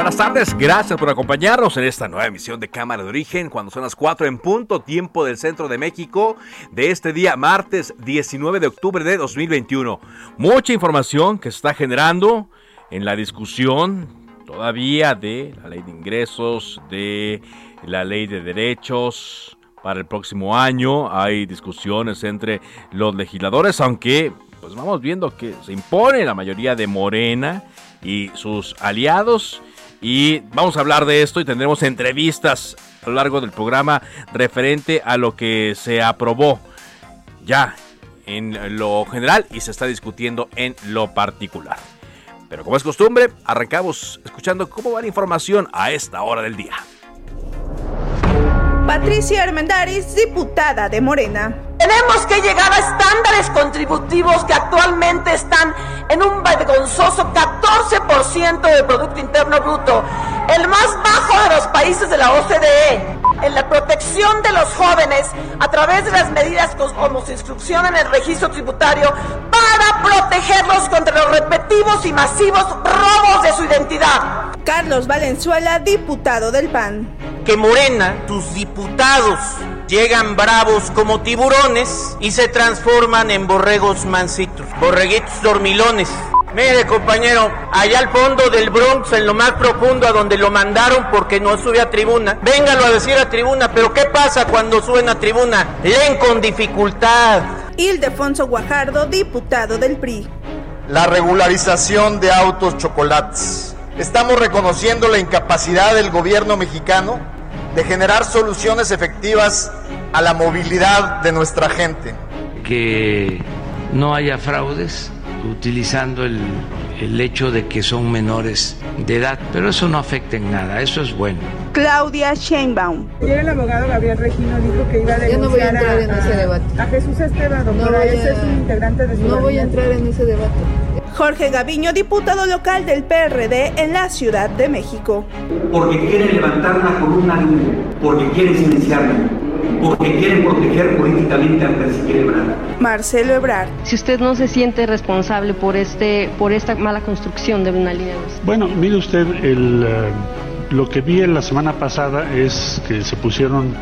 Buenas tardes, gracias por acompañarnos en esta nueva emisión de Cámara de Origen, cuando son las 4 en punto, tiempo del centro de México, de este día, martes 19 de octubre de 2021. Mucha información que se está generando en la discusión todavía de la ley de ingresos, de la ley de derechos para el próximo año. Hay discusiones entre los legisladores, aunque pues vamos viendo que se impone la mayoría de Morena y sus aliados y vamos a hablar de esto y tendremos entrevistas a lo largo del programa referente a lo que se aprobó ya en lo general y se está discutiendo en lo particular. Pero como es costumbre, arrancamos escuchando cómo va la información a esta hora del día. Patricia Armendaris, diputada de Morena. Tenemos que llegar a estándares contributivos que actualmente están en un vergonzoso 14% del Producto Interno Bruto, el más bajo de los países de la OCDE, en la protección de los jóvenes a través de las medidas como su inscripción en el registro tributario para protegerlos contra los repetitivos y masivos robos de su identidad. Carlos Valenzuela, diputado del PAN. Que Morena, tus diputados, llegan bravos como tiburones y se transforman en borregos mansitos, borreguitos dormilones. Mire, compañero, allá al fondo del Bronx, en lo más profundo, a donde lo mandaron porque no sube a tribuna, véngalo a decir a tribuna, pero ¿qué pasa cuando suben a tribuna? Leen con dificultad. Ildefonso Guajardo, diputado del PRI. La regularización de autos chocolates. Estamos reconociendo la incapacidad del gobierno mexicano de generar soluciones efectivas a la movilidad de nuestra gente. Que no haya fraudes utilizando el, el, hecho de que son menores de edad, pero eso no afecta en nada, eso es bueno. Claudia Sheinbaum. Ayer el abogado Gabriel Regino dijo que iba a denunciar Yo no voy a entrar a, en ese debate. a Jesús Esteban, doctora, no ese es un integrante de su No voy a entrar en ese debate. Jorge Gaviño, diputado local del PRD en la Ciudad de México. Porque quieren levantar una columna libre, porque quieren silenciarla, porque quieren proteger políticamente al canciller Ebrard. Marcelo Ebrard. Si usted no se siente responsable por este, por esta mala construcción de una línea de Bueno, mire usted, el, uh, lo que vi en la semana pasada es que se pusieron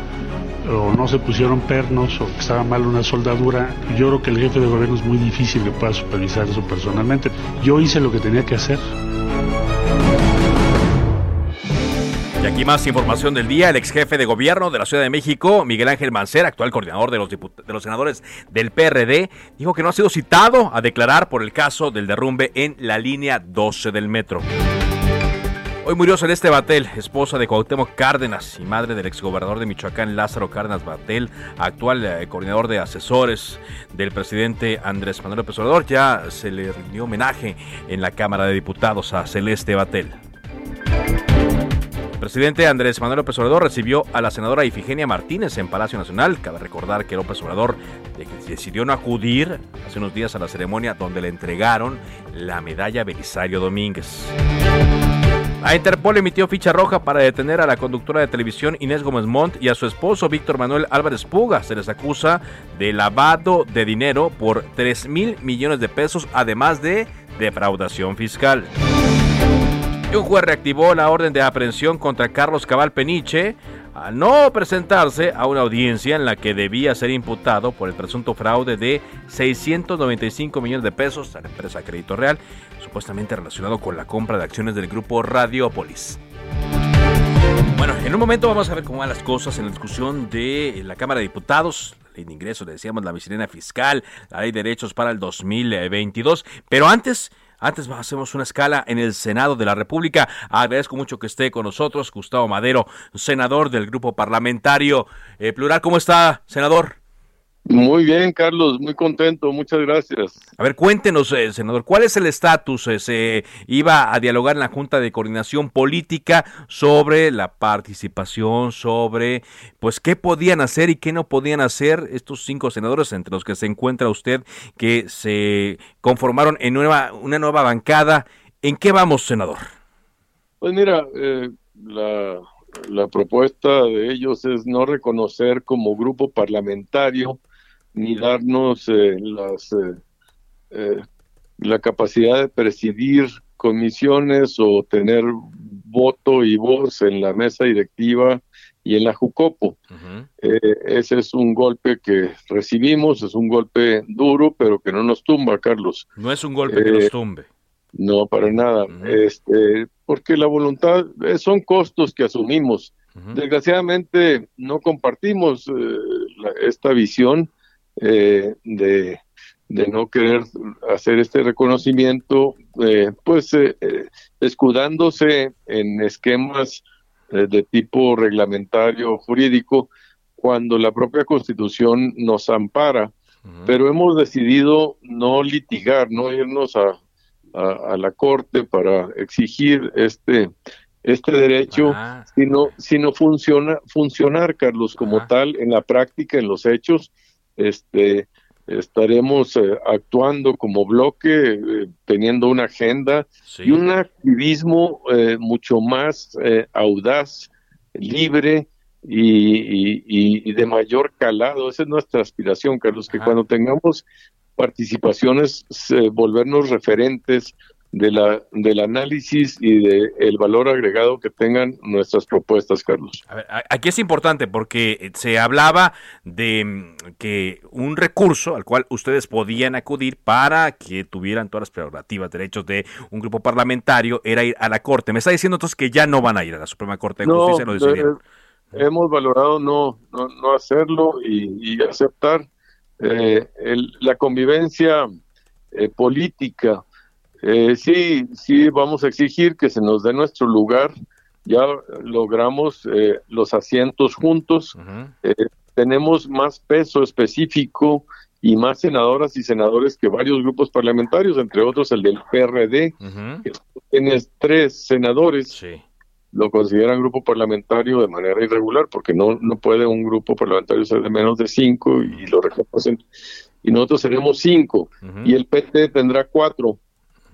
o no se pusieron pernos o que estaba mal una soldadura. Yo creo que el jefe de gobierno es muy difícil que pueda supervisar eso personalmente. Yo hice lo que tenía que hacer. Aquí más información del día. El ex jefe de gobierno de la Ciudad de México, Miguel Ángel Mancera, actual coordinador de los, de los senadores del PRD, dijo que no ha sido citado a declarar por el caso del derrumbe en la línea 12 del metro. Hoy murió Celeste Batel, esposa de Cuauhtémoc Cárdenas y madre del exgobernador de Michoacán Lázaro Cárdenas Batel, actual eh, coordinador de asesores del presidente Andrés Manuel López. Ya se le rindió homenaje en la Cámara de Diputados a Celeste Batel. Presidente Andrés Manuel López Obrador recibió a la senadora Ifigenia Martínez en Palacio Nacional. Cabe recordar que López Obrador decidió no acudir hace unos días a la ceremonia donde le entregaron la medalla Belisario Domínguez. La Interpol emitió ficha roja para detener a la conductora de televisión Inés Gómez Montt y a su esposo Víctor Manuel Álvarez Puga. Se les acusa de lavado de dinero por 3 mil millones de pesos, además de defraudación fiscal. Un juez reactivó la orden de aprehensión contra Carlos Cabal Peniche al no presentarse a una audiencia en la que debía ser imputado por el presunto fraude de 695 millones de pesos a la empresa Crédito Real, supuestamente relacionado con la compra de acciones del grupo Radiopolis. Bueno, en un momento vamos a ver cómo van las cosas en la discusión de la Cámara de Diputados, la ley de ingresos, decíamos la miscelánea fiscal, la ley de derechos para el 2022. Pero antes, antes hacemos una escala en el Senado de la República. Agradezco mucho que esté con nosotros Gustavo Madero, senador del Grupo Parlamentario eh, Plural. ¿Cómo está, senador? Muy bien, Carlos, muy contento, muchas gracias. A ver, cuéntenos, eh, senador, ¿cuál es el estatus? Eh, se iba a dialogar en la Junta de Coordinación Política sobre la participación, sobre, pues, qué podían hacer y qué no podían hacer estos cinco senadores, entre los que se encuentra usted, que se conformaron en nueva, una nueva bancada. ¿En qué vamos, senador? Pues mira, eh, la, la propuesta de ellos es no reconocer como grupo parlamentario ni darnos eh, las, eh, eh, la capacidad de presidir comisiones o tener voto y voz en la mesa directiva y en la Jucopo. ese es un golpe que recibimos, es un golpe duro, pero que no nos tumba, Carlos. No es un golpe que nos tumbe. No, para nada. este, porque la voluntad son costos que asumimos. Desgraciadamente no compartimos esta visión eh, de, no querer hacer este reconocimiento, eh, pues eh, escudándose en esquemas de tipo reglamentario jurídico, cuando la propia Constitución nos ampara, pero hemos decidido no litigar, no irnos a, a, la Corte para exigir este este derecho, ah. sino, sino funciona, funcionar, Carlos, como tal, en la práctica, en los hechos, este, estaremos eh, actuando como bloque, eh, teniendo una agenda y un activismo eh, mucho más audaz, libre y, de mayor calado. Esa es nuestra aspiración, Carlos, que cuando tengamos participaciones, volvernos referentes de la, del análisis y del el valor agregado que tengan nuestras propuestas, Carlos. aquí es importante porque se hablaba de mm, que un recurso al cual ustedes podían acudir para que tuvieran todas las prerrogativas, derechos de un grupo parlamentario, era ir a la Corte. Me está diciendo entonces que ya no van a ir a la Suprema Corte de Justicia, lo decidieron. Eh, hemos valorado no, no, hacerlo y, aceptar eh, la convivencia eh, política eh, sí, sí, vamos a exigir que se nos dé nuestro lugar. Ya logramos eh, los asientos juntos. Eh, tenemos más peso específico y más senadoras y senadores que varios grupos parlamentarios, entre otros el del PRD, que tiene tres senadores. Lo consideran grupo parlamentario de manera irregular porque no, no puede un grupo parlamentario ser de menos de cinco y lo reconocen. Y nosotros seremos cinco y el PT tendrá cuatro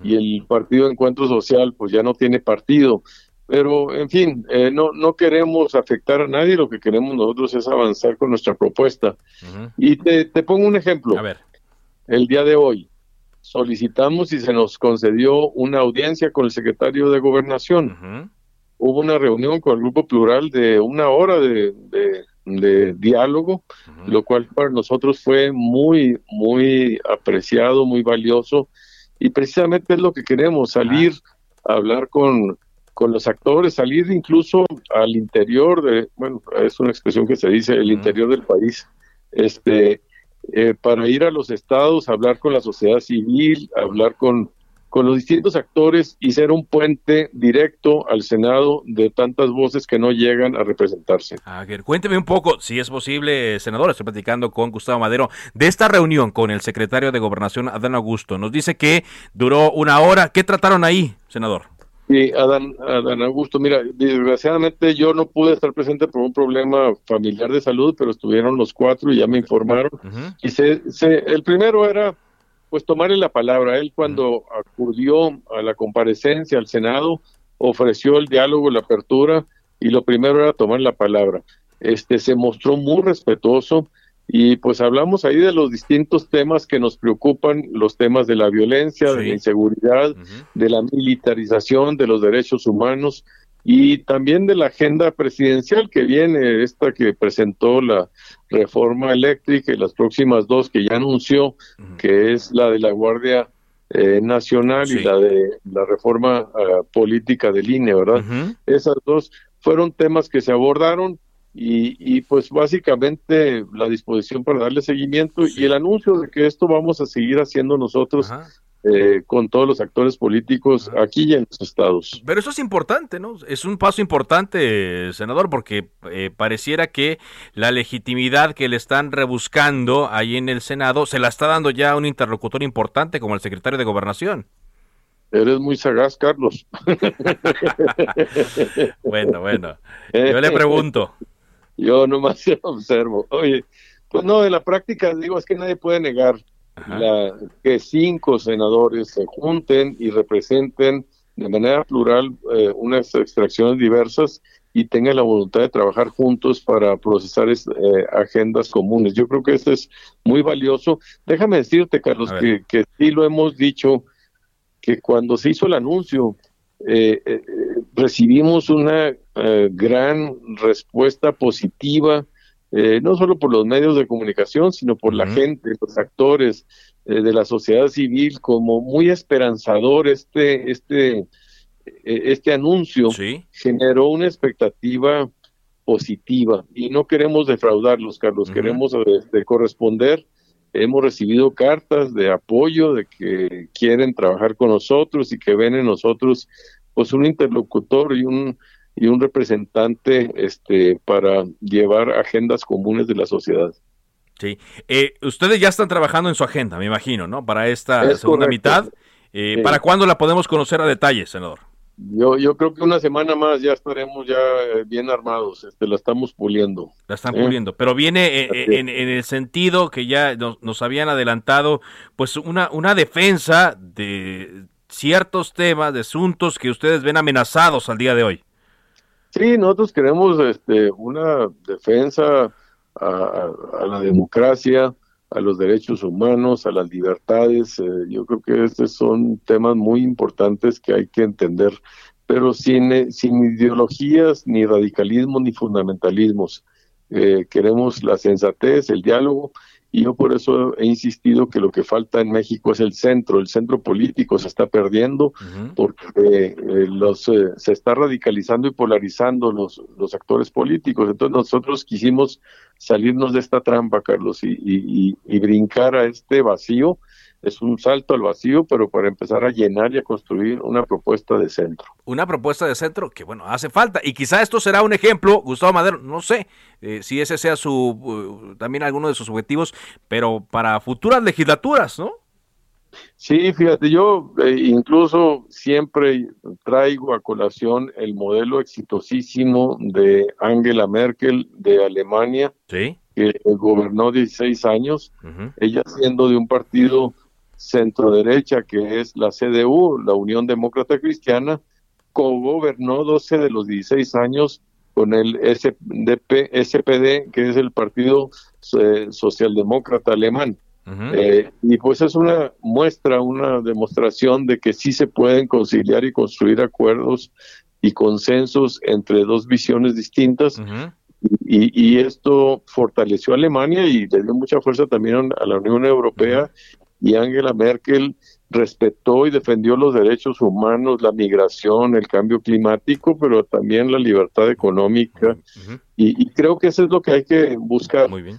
y el Partido Encuentro Social pues ya no tiene partido. Pero, en fin, eh, no, no queremos afectar a nadie, lo que queremos nosotros es avanzar con nuestra propuesta. Y te, te, pongo un ejemplo. A ver. El día de hoy solicitamos y se nos concedió una audiencia con el secretario de Gobernación. Hubo una reunión con el Grupo Plural de una hora de, de, diálogo, lo cual para nosotros fue muy, muy apreciado, muy valioso y precisamente es lo que queremos, salir a hablar con, con los actores, salir incluso al interior de, bueno, es una expresión que se dice, el interior del país, este, eh, para ir a los estados, hablar con la sociedad civil, hablar con con los distintos actores y ser un puente directo al Senado de tantas voces que no llegan a representarse. A ver, cuénteme un poco, si es posible, senador, estoy platicando con Gustavo Madero, de esta reunión con el secretario de Gobernación, Adán Augusto. Nos dice que duró una hora. ¿Qué trataron ahí, senador? Sí, Adán, Adán Augusto, mira, desgraciadamente yo no pude estar presente por un problema familiar de salud, pero estuvieron los cuatro y ya me informaron. Y se, se, el primero era pues tomarle la palabra. Él cuando acudió a la comparecencia al Senado ofreció el diálogo, la apertura y lo primero era tomar la palabra. Este se mostró muy respetuoso y pues hablamos ahí de los distintos temas que nos preocupan, los temas de la violencia, de la inseguridad, de la militarización de los derechos humanos y también de la agenda presidencial que viene, esta que presentó la reforma eléctrica y las próximas dos que ya anunció, que es la de la Guardia eh, Nacional y la de la reforma ah, política del INE, ¿verdad? Esas dos fueron temas que se abordaron y, y pues básicamente la disposición para darle seguimiento y el anuncio de que esto vamos a seguir haciendo nosotros eh, con todos los actores políticos aquí y en los estados. Pero eso es importante, ¿no? Es un paso importante, senador, porque eh, pareciera que la legitimidad que le están rebuscando ahí en el Senado se la está dando ya un interlocutor importante como el secretario de Gobernación. Eres muy sagaz, Carlos. bueno, bueno. Yo le pregunto. Yo nomás observo. Oye, pues no, en la práctica digo, es que nadie puede negar la, que cinco senadores se junten y representen de manera plural eh, unas extracciones diversas y tengan la voluntad de trabajar juntos para procesar eh, agendas comunes. Yo creo que esto es muy valioso. Déjame decirte, Carlos, que, que sí lo hemos dicho, que cuando se hizo el anuncio, eh, recibimos una gran respuesta positiva eh, no solo por los medios de comunicación, sino por la gente, los actores eh, de la sociedad civil, como muy esperanzador este, este, eh, este anuncio generó una expectativa positiva. Y no queremos defraudarlos, Carlos, queremos este, corresponder. Hemos recibido cartas de apoyo de que quieren trabajar con nosotros y que ven en nosotros pues un interlocutor y un y un representante este, para llevar agendas comunes de la sociedad. Sí, eh, ustedes ya están trabajando en su agenda, me imagino, ¿no? Para esta segunda mitad. Eh, ¿Para cuándo la podemos conocer a detalle, senador? Yo, yo creo que una semana más ya estaremos ya eh, bien armados, este, la estamos puliendo. La están puliendo, pero viene en, el sentido que ya nos, nos, habían adelantado, pues una, una defensa de ciertos temas, de asuntos que ustedes ven amenazados al día de hoy. Sí, nosotros queremos este, una defensa a, la democracia, a los derechos humanos, a las libertades. Eh, yo creo que estos son temas muy importantes que hay que entender, pero sin, eh, sin ideologías, ni radicalismo, ni fundamentalismos. Eh, queremos la sensatez, el diálogo y yo por eso he insistido que lo que falta en México es el centro, el centro político se está perdiendo porque eh, los, eh, se está radicalizando y polarizando los, los actores políticos. Entonces nosotros quisimos salirnos de esta trampa, Carlos, y, y, y brincar a este vacío es un salto al vacío, pero para empezar a llenar y a construir una propuesta de centro. Una propuesta de centro que, bueno, hace falta. Y quizá esto será un ejemplo, Gustavo Madero, no sé eh, si ese sea su uh, también alguno de sus objetivos, pero para futuras legislaturas, ¿no? Sí, fíjate, yo eh, incluso siempre traigo a colación el modelo exitosísimo de Angela Merkel de Alemania, que gobernó 16 años, ella siendo de un partido centro derecha, que es la CDU, la Unión Demócrata Cristiana, co-gobernó 12 de los 16 años con el SDP, SPD, que es el Partido eh, Socialdemócrata Alemán. Eh, y pues es una muestra, una demostración de que sí se pueden conciliar y construir acuerdos y consensos entre dos visiones distintas. y, y, esto fortaleció a Alemania y le dio mucha fuerza también a la Unión Europea y Angela Merkel respetó y defendió los derechos humanos, la migración, el cambio climático, pero también la libertad económica. y, creo que eso es lo que hay que buscar. Muy bien.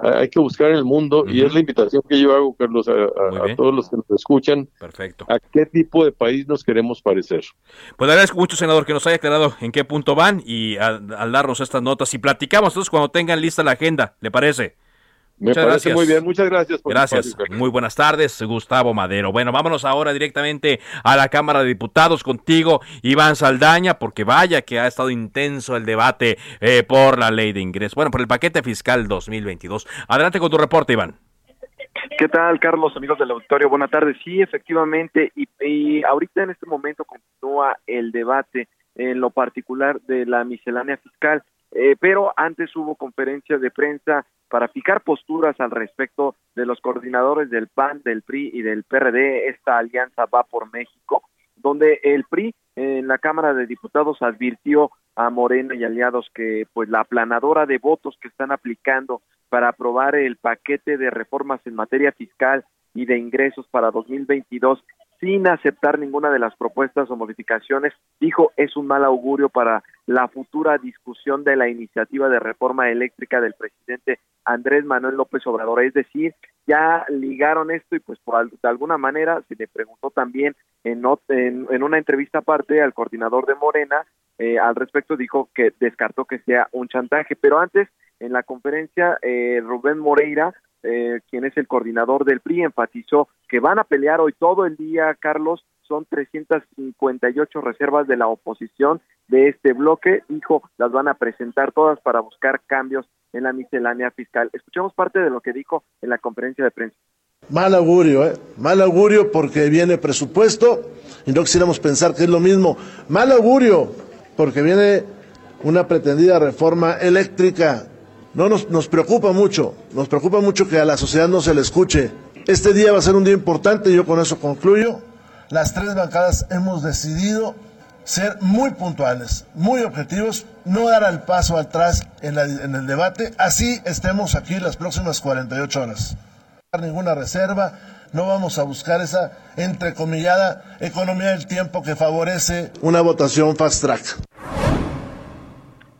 Hay que buscar en el mundo y es la invitación que yo hago, Carlos, a, todos los que nos escuchan. Perfecto. ¿A qué tipo de país nos queremos parecer? Pues le agradezco mucho, senador, que nos haya aclarado en qué punto van y al darnos estas notas. Y platicamos entonces cuando tengan lista la agenda, ¿le parece? Me parece muy bien, muchas gracias. Por gracias, muy buenas tardes, Gustavo Madero. Bueno, vámonos ahora directamente a la Cámara de Diputados contigo, Iván Saldaña, porque vaya que ha estado intenso el debate eh, por la ley de ingresos, bueno, por el paquete fiscal 2022. Adelante con tu reporte, Iván. ¿Qué tal, Carlos, amigos del auditorio? Buenas tardes. Sí, efectivamente, y, y ahorita en este momento continúa el debate en lo particular de la miscelánea fiscal. Eh, pero antes hubo conferencia de prensa para fijar posturas al respecto de los coordinadores del PAN, del PRI y del PRD, esta alianza va por México, donde el PRI en la Cámara de Diputados advirtió a Morena y aliados que pues la aplanadora de votos que están aplicando para aprobar el paquete de reformas en materia fiscal y de ingresos para 2022 sin aceptar ninguna de las propuestas o modificaciones, dijo es un mal augurio para la futura discusión de la iniciativa de reforma eléctrica del presidente Andrés Manuel López Obrador. Es decir, ya ligaron esto y pues por de alguna manera se le preguntó también en, en, una entrevista aparte al coordinador de Morena eh, al respecto dijo que descartó que sea un chantaje, pero antes en la conferencia eh, Rubén Moreira eh, quien es el coordinador del PRI, enfatizó que van a pelear hoy todo el día, Carlos, son 358 reservas de la oposición de este bloque, dijo, las van a presentar todas para buscar cambios en la miscelánea fiscal. Escuchemos parte de lo que dijo en la conferencia de prensa. Mal augurio, ¿eh? Mal augurio porque viene presupuesto y no quisiéramos pensar que es lo mismo. Mal augurio porque viene una pretendida reforma eléctrica no nos, preocupa mucho, nos preocupa mucho que a la sociedad no se le escuche. Este día va a ser un día importante y yo con eso concluyo. Las tres bancadas hemos decidido ser muy puntuales, muy objetivos, no dar el paso atrás en, el debate, así estemos aquí las próximas 48 horas. Ninguna reserva, no vamos a buscar esa entrecomillada economía del tiempo que favorece una votación fast track.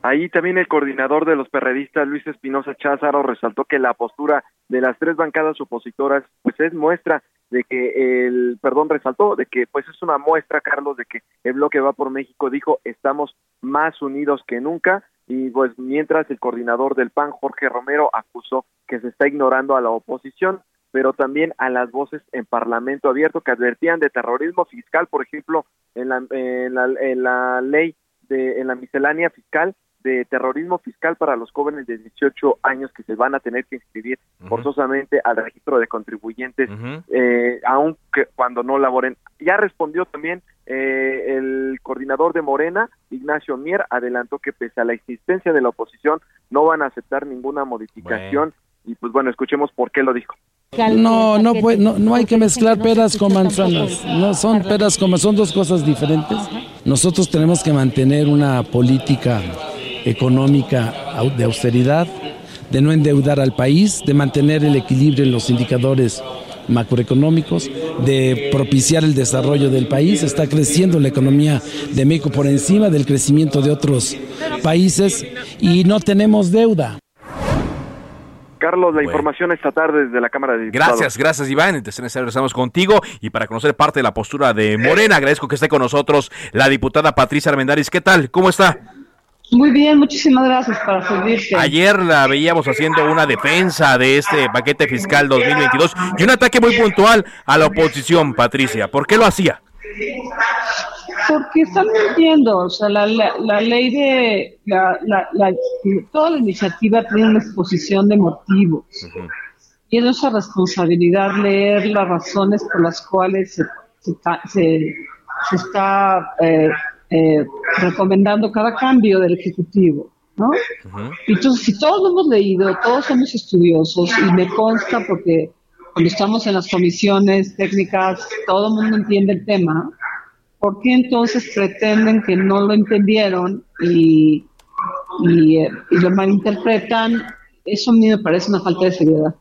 Ahí también el coordinador de los perredistas, Luis Espinosa Cházaro, resaltó que la postura de las tres bancadas opositoras, pues es muestra de que el, perdón, resaltó de que pues es una muestra, Carlos, de que el bloque va por México. Dijo estamos más unidos que nunca y pues mientras el coordinador del PAN, Jorge Romero, acusó que se está ignorando a la oposición, pero también a las voces en Parlamento Abierto que advertían de terrorismo fiscal, por ejemplo, en la, en la, en la ley de, en la miscelánea fiscal de terrorismo fiscal para los jóvenes de 18 años que se van a tener que inscribir forzosamente al registro de contribuyentes, eh, aunque cuando no laboren. Ya respondió también eh, el coordinador de Morena, Ignacio Mier, adelantó que pese a la existencia de la oposición, no van a aceptar ninguna modificación. Y pues bueno, escuchemos por qué lo dijo. No, no, no, no hay que mezclar peras con manzanas. No son peras como son dos cosas diferentes. Nosotros tenemos que mantener una política económica de austeridad, de no endeudar al país, de mantener el equilibrio en los indicadores macroeconómicos, de propiciar el desarrollo del país. Está creciendo la economía de México por encima del crecimiento de otros países y no tenemos deuda. Carlos, la información esta tarde desde la Cámara de Diputados. Gracias, gracias Iván. Entonces regresamos contigo y para conocer parte de la postura de Morena, agradezco que esté con nosotros la diputada Patricia Armendáriz. ¿Qué tal? ¿Cómo está? Muy bien, muchísimas gracias para servirte. Ayer la veíamos haciendo una defensa de este paquete fiscal 2022 y un ataque muy puntual a la oposición, Patricia. ¿Por qué lo hacía? Porque están mintiendo, o sea, la, ley de, la, toda la iniciativa tiene una exposición de motivos. Y es nuestra responsabilidad leer las razones por las cuales se, se, está eh, eh, recomendando cada cambio del Ejecutivo. ¿no? Entonces, si todos lo hemos leído, todos somos estudiosos y me consta porque cuando estamos en las comisiones técnicas, todo el mundo entiende el tema, ¿por qué entonces pretenden que no lo entendieron y, y, eh, y lo malinterpretan? Eso a mí me parece una falta de seriedad.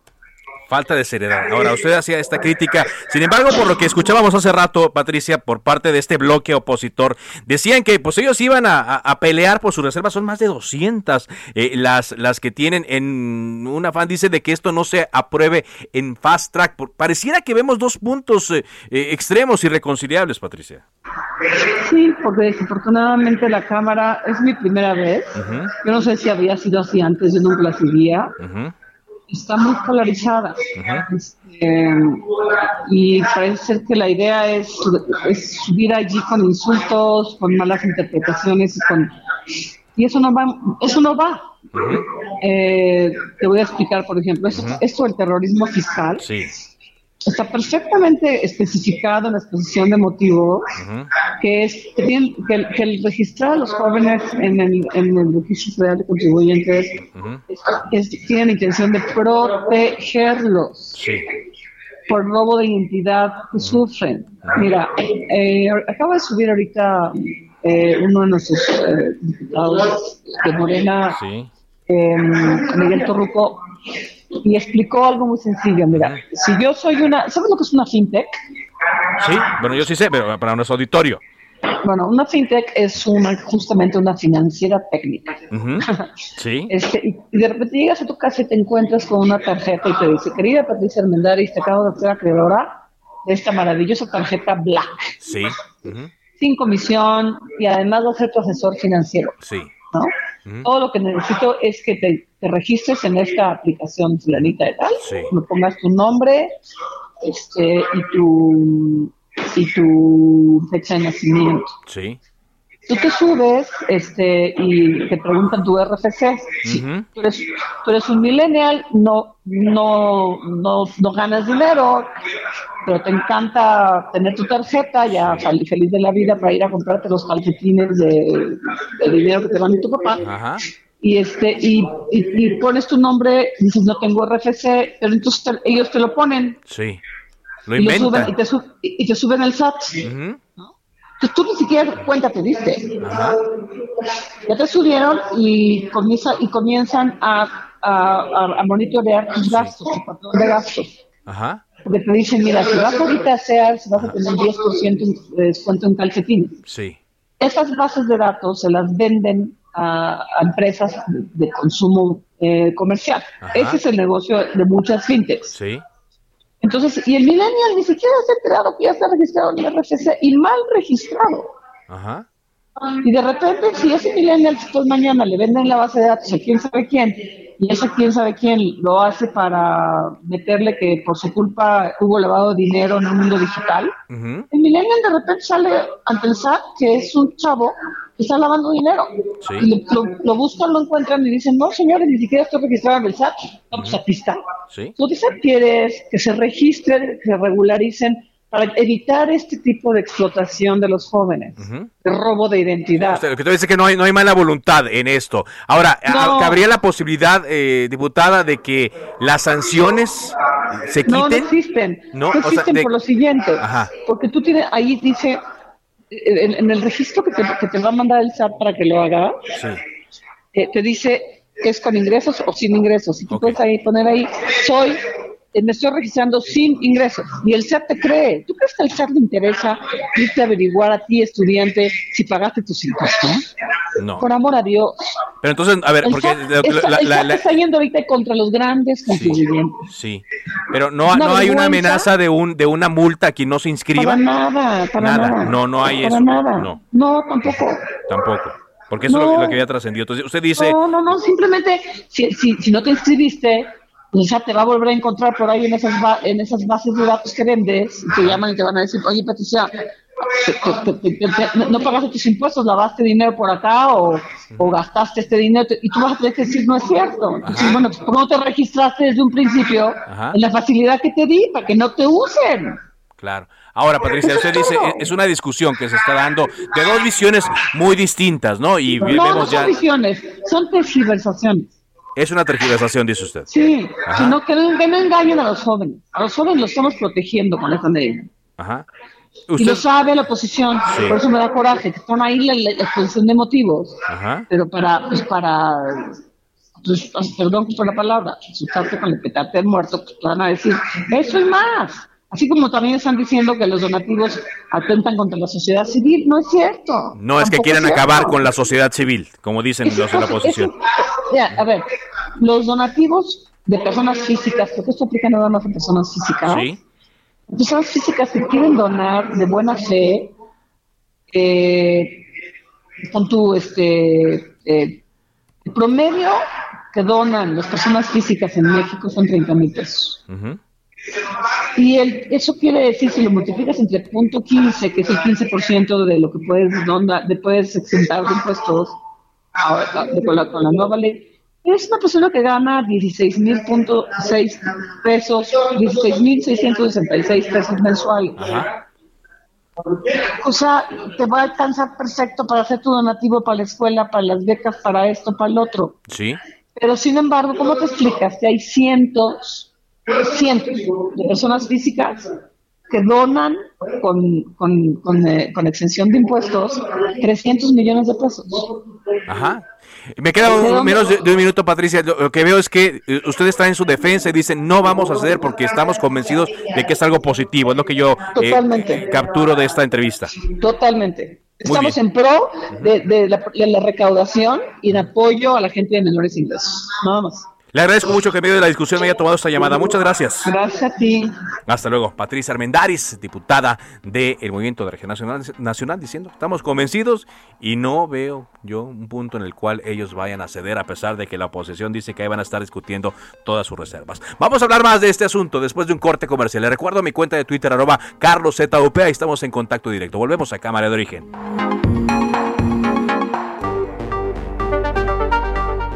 Falta de seriedad. Ahora, usted hacía esta crítica. Sin embargo, por lo que escuchábamos hace rato, Patricia, por parte de este bloque opositor, decían que pues ellos iban a, pelear por sus reservas. Son más de 200 eh, las, las que tienen en un afán, dice, de que esto no se apruebe en fast track. Pareciera que vemos dos puntos eh, eh, extremos irreconciliables, Patricia. Sí, porque desafortunadamente la Cámara es mi primera vez. Yo no sé si había sido así antes, yo nunca la seguía está muy polarizada. Este, y parece ser que la idea es, subir allí con insultos, con malas interpretaciones y con y eso no va, eso no va. Eh, te voy a explicar, por ejemplo, esto, del terrorismo fiscal. Sí está perfectamente especificado en la exposición de motivo que es que, el, registrar a los jóvenes en el, en el registro federal de contribuyentes es, tiene la intención de protegerlos por robo de identidad que sufren. Mira, eh, acabo de subir ahorita eh, uno de nuestros eh, diputados de Morena, Miguel Torruco, y explicó algo muy sencillo. Mira, si yo soy una, ¿sabes lo que es una fintech? Sí, bueno, yo sí sé, pero para nuestro auditorio. Bueno, una fintech es una justamente una financiera técnica. Sí. Este, y de repente llegas a tu casa y te encuentras con una tarjeta y te dice, querida Patricia Armendáriz, te acabo de ser acreedora de esta maravillosa tarjeta Black, Sí. sin comisión y además va a ser tu asesor financiero. Sí. ¿no? Todo lo que necesito es que te, te registres en esta aplicación fulanita de tal, Sí. me pongas tu nombre este, y tu y tu fecha de nacimiento. Sí. Tú te subes este, y te preguntan tu RFC. Si tú, eres, tú eres un millennial, no, no, no, no ganas dinero, pero te encanta tener tu tarjeta, ya salí feliz de la vida para ir a comprarte los calcetines de, de dinero que te van de tu papá. Ajá. Y, este, y, y, y pones tu nombre, dices no tengo RFC, pero entonces te- ellos te lo ponen Sí. Lo y, lo suben, inventan. y, te y te suben el SAT. Ujú. Entonces tú ni siquiera cuenta te diste. Ya te subieron y, comienza, y comienzan a, a, a- a monitorear tus gastos, tu patrón de gastos. Ajá. Porque te dicen, mira, si vas ahorita a Sears, vas a tener 10% de descuento en calcetines. Sí. Esas bases de datos se las venden a, a empresas de, de consumo eh, comercial. Ajá. Ese es el negocio de muchas fintechs. Sí. Entonces, y el millennial ni siquiera se ha enterado que ya está registrado en el RFC y mal registrado. Ajá. Y de repente, si ese millennial después mañana le venden la base de datos a quién sabe quién, y ese quién sabe quién lo hace para meterle que por su culpa hubo lavado de dinero en el mundo digital, el millennial de repente sale ante el SAT que es un chavo está lavando dinero. Sí. Y lo, buscan, lo encuentran y dicen, no señores, ni siquiera estoy registrado en el SAT. No, pues aquí está. Sí. Lo que SAT quiere es que se registren, que se regularicen para evitar este tipo de explotación de los jóvenes, de robo de identidad. Usted, lo que tú dices es que no hay, no hay mala voluntad en esto. Ahora, No. ¿cabría la posibilidad, eh, diputada, de que las sanciones se No, no quiten? existen. No, No, o sea, existen de- por lo siguiente. Ajá. Porque tú tienes, ahí dice, en, en el registro que te, que te va a mandar el SAT para que lo hagas, Sí. eh, te dice que es con ingresos o sin ingresos. Y tú puedes ahí poner ahí, soy, me estoy registrando sin ingresos. Y el SAT te cree. ¿Tú crees que al SAT le interesa irte a averiguar a ti, estudiante, si pagaste tus impuestos? No. Por amor a Dios. Pero entonces, a ver, El porque... SAT, la- está, la- el la- SAT la- está yendo ahorita contra los grandes contribuyentes. sí. Pero no, no hay una amenaza de un de una multa a quien no se inscriba. Para nada, para Nada. nada. No, no hay para eso. nada. No. No, tampoco. Tampoco. Porque eso es lo que había trascendido. Entonces, usted dice... No, no, no, simplemente si, si, si no te inscribiste, pues ya te va a volver a encontrar por ahí en esas, en esas bases de datos que vendes, y te llaman y te van a decir, oye Patricia, te- te- te- te- te- no- pagaste tus impuestos, lavaste dinero por acá o, o gastaste este dinero, y tú vas a tener que decir, no es cierto. Entonces, bueno, pues, ¿por qué no te registraste desde un principio Ajá. en la facilidad que te di para que no te usen? Claro. Ahora, Patricia, usted dice, es- una discusión que se está dando de dos visiones muy distintas, ¿no? Y No, vemos no ya... son visiones, son tergiversaciones. Es una tergiversación, dice usted. Sí, Ajá. sino que no, que no engañen a los jóvenes. A los jóvenes los estamos protegiendo con esta medida. Ajá. Y Usted... lo sabe la oposición, Sí. por eso me da coraje, que están ahí la, la exposición de motivos, Ajá. pero para, pues para, pues, perdón por la palabra, asustarte con el petate del muerto, pues van a decir, eso y más. Así como también están diciendo que los donativos atentan contra la sociedad civil, no es cierto. No es que quieran cierto. acabar con la sociedad civil, como dicen los de la oposición. ya, a ver, los donativos de personas físicas, porque esto aplica nada más a personas físicas, Sí. personas físicas que quieren donar de buena fe, eh, con tu, este, eh, el promedio que donan las personas físicas en México son 30 mil pesos. Ujú. Y el, eso quiere decir, si lo multiplicas entre punto 15, que es el 15% de lo que puedes, donar, de puedes exentar de impuestos ahora, de- con, la, con la nueva ley, es una persona que gana 16.6 pesos, 16.666 pesos mensuales. O sea, te va a alcanzar perfecto para hacer tu donativo para la escuela, para las becas, para esto, para el otro. Sí. Pero sin embargo, ¿cómo te explicas que hay cientos, cientos de personas físicas que donan con, con, con, eh, con exención de impuestos 300 millones de pesos? Ajá. Me queda menos de, un minuto, Patricia. Lo, que veo es que eh, ustedes están en su defensa y dicen no vamos a ceder porque estamos convencidos de que es algo positivo. Es lo que yo eh, capturo de esta entrevista. Totalmente. Estamos en pro de, la, de, la, recaudación y en apoyo a la gente de menores ingresos. Nada más. Le agradezco mucho que en medio de la discusión me haya tomado esta llamada. Muchas gracias. Gracias a ti. Hasta luego. Patricia Armendaris, diputada del Movimiento de Regeneración Nacional, diciendo, estamos convencidos y no veo yo un punto en el cual ellos vayan a ceder a pesar de que la oposición dice que ahí van a estar discutiendo todas sus reservas. Vamos a hablar más de este asunto después de un corte comercial. Le recuerdo mi cuenta de Twitter, arroba carloszup, ahí estamos en contacto directo. Volvemos a Cámara de Origen.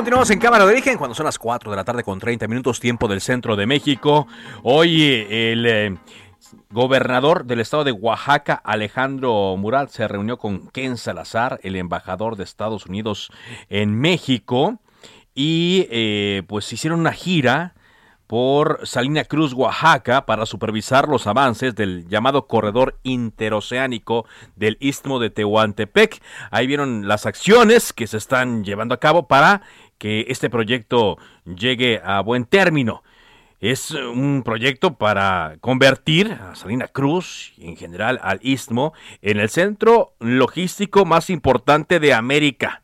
Continuamos en Cámara de Origen cuando son las 4 de la tarde con 30 minutos tiempo del centro de México. Hoy el... Eh, gobernador del estado de Oaxaca, Alejandro Murat, se reunió con Ken Salazar, el embajador de Estados Unidos en México, y eh, pues hicieron una gira por Salina Cruz, Oaxaca, para supervisar los avances del llamado corredor interoceánico del Istmo de Tehuantepec. Ahí vieron las acciones que se están llevando a cabo para que este proyecto llegue a buen término. Es un proyecto para convertir a Salina Cruz y en general al Istmo en el centro logístico más importante de América.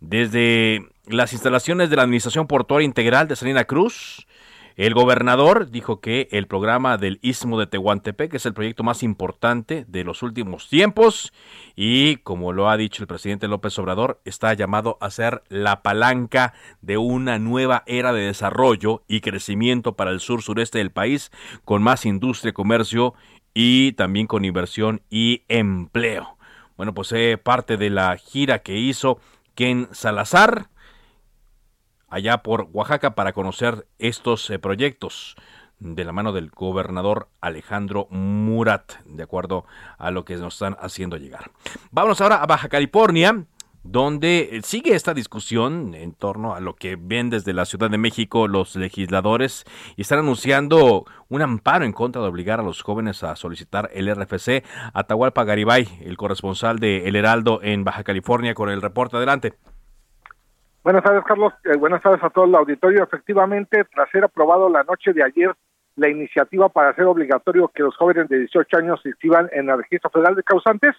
Desde las instalaciones de la Administración Portuaria Integral de Salina Cruz, el gobernador dijo que el programa del Istmo de Tehuantepec es el proyecto más importante de los últimos tiempos y, como lo ha dicho el presidente López Obrador, está llamado a ser la palanca de una nueva era de desarrollo y crecimiento para el sur sureste del país, con más industria, comercio y también con inversión y empleo. Bueno, pues es parte de la gira que hizo Ken Salazar allá por Oaxaca para conocer estos eh, proyectos de la mano del gobernador Alejandro Murat, de acuerdo a lo que nos están haciendo llegar. Vámonos ahora a Baja California, donde eh, sigue esta discusión en torno a lo que ven desde la Ciudad de México los legisladores y están anunciando un amparo en contra de obligar a los jóvenes a solicitar el RFC. Atahualpa Garibay, el corresponsal de El Heraldo en Baja California, con el reporte adelante. Buenas tardes, Carlos. Eh, buenas tardes a todo el auditorio. Efectivamente, tras ser aprobado la noche de ayer la iniciativa para hacer obligatorio que los jóvenes de 18 años se inscriban en el registro federal de causantes,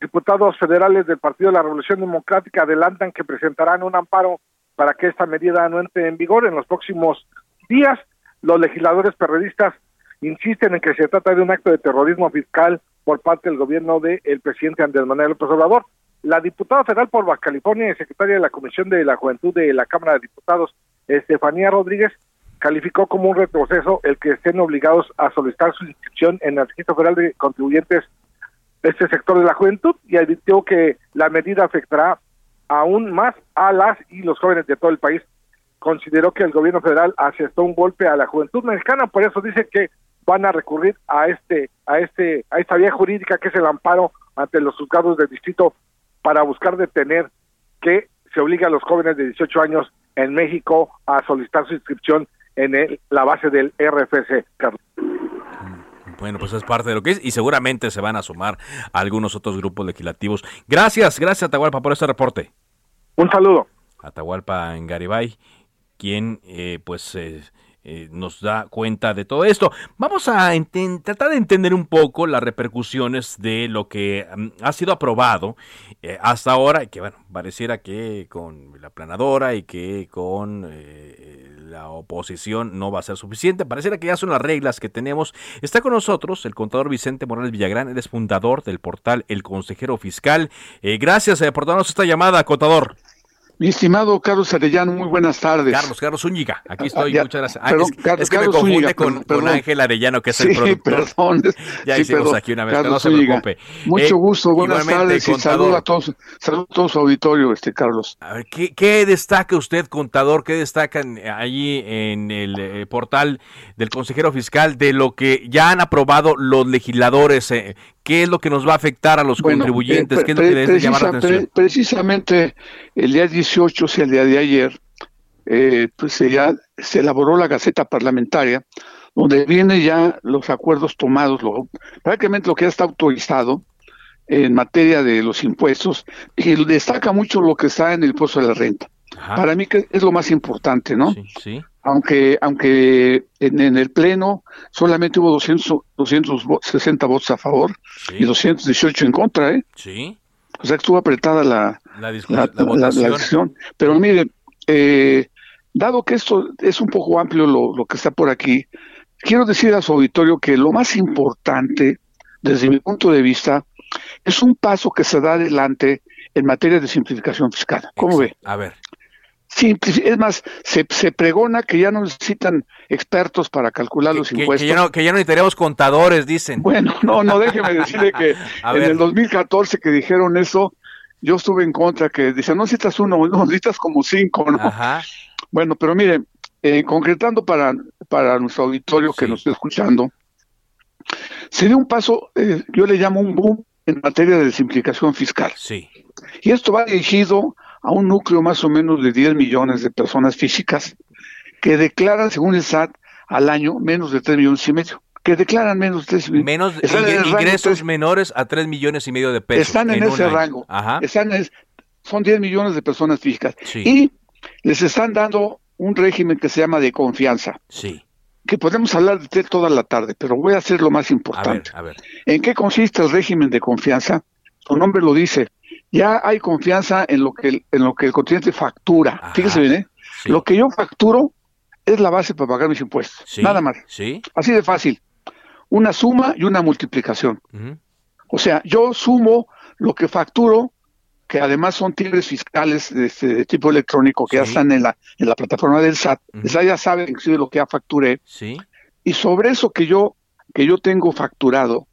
diputados federales del Partido de la Revolución Democrática adelantan que presentarán un amparo para que esta medida no entre en vigor en los próximos días. Los legisladores periodistas insisten en que se trata de un acto de terrorismo fiscal por parte del gobierno del presidente Andrés Manuel López Obrador. La diputada federal por Baja California y secretaria de la Comisión de la Juventud de la Cámara de Diputados, Estefanía Rodríguez, calificó como un retroceso el que estén obligados a solicitar su inscripción en el registro federal de contribuyentes de este sector de la juventud y advirtió que la medida afectará aún más a las y los jóvenes de todo el país. Consideró que el gobierno federal aceptó un golpe a la juventud mexicana, por eso dice que van a recurrir a este a este a esta vía jurídica que es el amparo ante los juzgados del distrito para buscar detener que se obliga a los jóvenes de 18 años en México a solicitar su inscripción en el- la base del RFC, Carlos. Bueno, pues es parte de lo que es y seguramente se van a sumar algunos otros grupos legislativos. Gracias, gracias Atahualpa por este reporte. Un saludo. Atahualpa en Garibay, quien eh, pues eh, eh, nos da cuenta de todo esto. Vamos a tratar de entender un poco las repercusiones de lo que mm, ha sido aprobado eh, hasta ahora, y que bueno, pareciera que con la planadora y que con eh, la oposición no va a ser suficiente. Pareciera que ya son las reglas que tenemos. Está con nosotros el contador Vicente Morales Villagrán, él es fundador del portal El Consejero Fiscal. Eh, gracias eh, por darnos esta llamada, contador. Mi estimado Carlos Arellano, muy buenas tardes. Carlos, Carlos Zúñiga, aquí estoy, Ah, muchas gracias. Ah, perdón, es, Carlos- es que me Carlos Zúñiga, con. Ángel Arellano, que es Sí, el productor. perdón. Ya Sí, hicimos perdón. aquí una vez, Carlos no se Zúñiga. preocupe. Mucho Eh, gusto, buenas tardes y saludo a todos, saludo a todo su auditorio, este Carlos. A ver, ¿qué, qué destaca usted, contador? ¿Qué destacan allí en el eh, portal del consejero fiscal de lo que ya han aprobado los legisladores? eh? ¿Qué es lo que nos va a afectar a los Bueno, contribuyentes? eh, ¿Qué es lo que les debe llamar la atención? pre- precisamente el día 18, o sea, el día de ayer, eh, pues se ya se elaboró la Gaceta Parlamentaria, donde vienen ya los acuerdos tomados, lo, prácticamente lo que ya está autorizado en materia de los impuestos, y destaca mucho lo que está en el impuesto de la renta. Ajá. Para mí que es lo más importante, ¿no? Sí. Aunque, aunque en, en el Pleno solamente hubo 200, 260 votos a favor y 218 en contra, ¿eh? Sí. O sea, que estuvo apretada la, La, la, decisión. Pero mire, eh, dado que esto es un poco amplio lo, lo que está por aquí, quiero decir a su auditorio que lo más importante, desde mi punto de vista, es un paso que se da adelante en materia de simplificación fiscal. ¿Cómo ve? A ver. Simplici- es más, se, se pregona que ya no necesitan expertos para calcular los Que, que impuestos. ya no, que ya no necesitaríamos contadores, dicen. Bueno, no, no, déjeme decirle que en ver. el 2014 que dijeron eso, yo estuve en contra, que dicen, no necesitas uno, no necesitas como cinco, ¿no? Ajá. Bueno, pero mire, eh, concretando para, para nuestro auditorio que nos está escuchando, se dio un paso, eh, yo le llamo un boom en materia de simplificación fiscal. Sí. Y esto va dirigido a un núcleo más o menos de 10 millones de personas físicas que declaran, según el SAT, al año menos de 3 millones y medio. Que declaran menos de 3 millones. Menos Están en ingresos menores a 3 millones y medio de pesos. están en, ese rango. Ajá. Están en- son 10 millones de personas físicas. Sí. Y les están dando un régimen que se llama de confianza, Sí. que podemos hablar de toda la tarde, pero voy a hacer lo más A ver, importante. a ver. ¿En qué consiste el régimen de confianza? Su nombre lo dice. Ya hay confianza en lo que el, en lo que el contribuyente factura. Fíjese bien, ¿eh? Lo que yo facturo es la base para pagar mis impuestos. Sí. Nada más. Sí. Así de fácil. Una suma y una multiplicación. O sea, yo sumo lo que facturo, que además son timbres fiscales de, este, de tipo electrónico que ya están en la, en la plataforma del SAT. El SAT ya sabe inclusive lo que ya facturé. Sí. Y sobre eso que yo, que yo tengo facturado,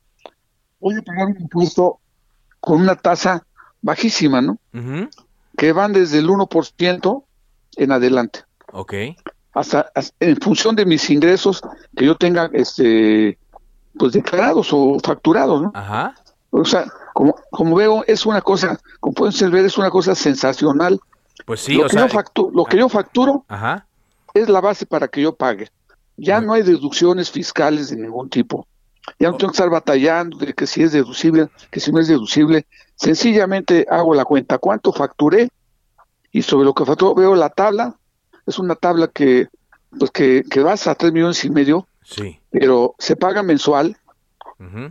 voy a pagar un impuesto con una tasa bajísima, ¿no? Ujú. Que van desde el 1% en adelante. Ok. Hasta, hasta- en función de mis ingresos que yo tenga este pues declarados o facturados, ¿no? Ajá. O sea, como, como veo, es una cosa, como pueden ver, es una cosa sensacional. Pues sí, lo o que sea. yo factu- lo que yo facturo Ajá. es la base para que yo pague. Ya no hay deducciones fiscales de ningún tipo. Ya no tengo que estar batallando de que si es deducible, que si no es deducible. Sencillamente hago la cuenta, cuánto facturé y sobre lo que facturó veo la tabla. Es una tabla que, pues que, que va hasta tres millones y medio, Sí. pero se paga mensual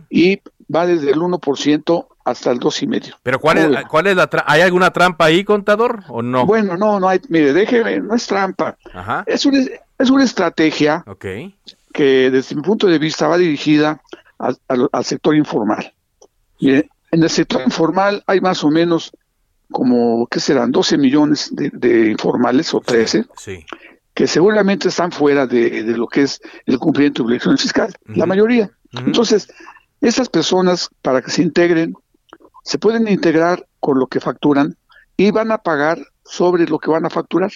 y va desde el 1% hasta el dos y medio. Pero ¿cuál es, ¿Cómo ve? cuál es la tra- ¿Hay alguna trampa ahí, contador? ¿O no? Bueno, no, no hay, mire, déjeme, no es trampa. Ajá. Es una, es una estrategia Ok. que desde mi punto de vista va dirigida al, al- al sector informal. Mire, en el sector informal hay más o menos como, ¿qué serán? 12 millones de, de informales o 13 Sí. Que seguramente están fuera de, de lo que es el cumplimiento de obligaciones fiscales, la mayoría. Entonces, esas personas, para que se integren, se pueden integrar con lo que facturan y van a pagar sobre lo que van a facturar.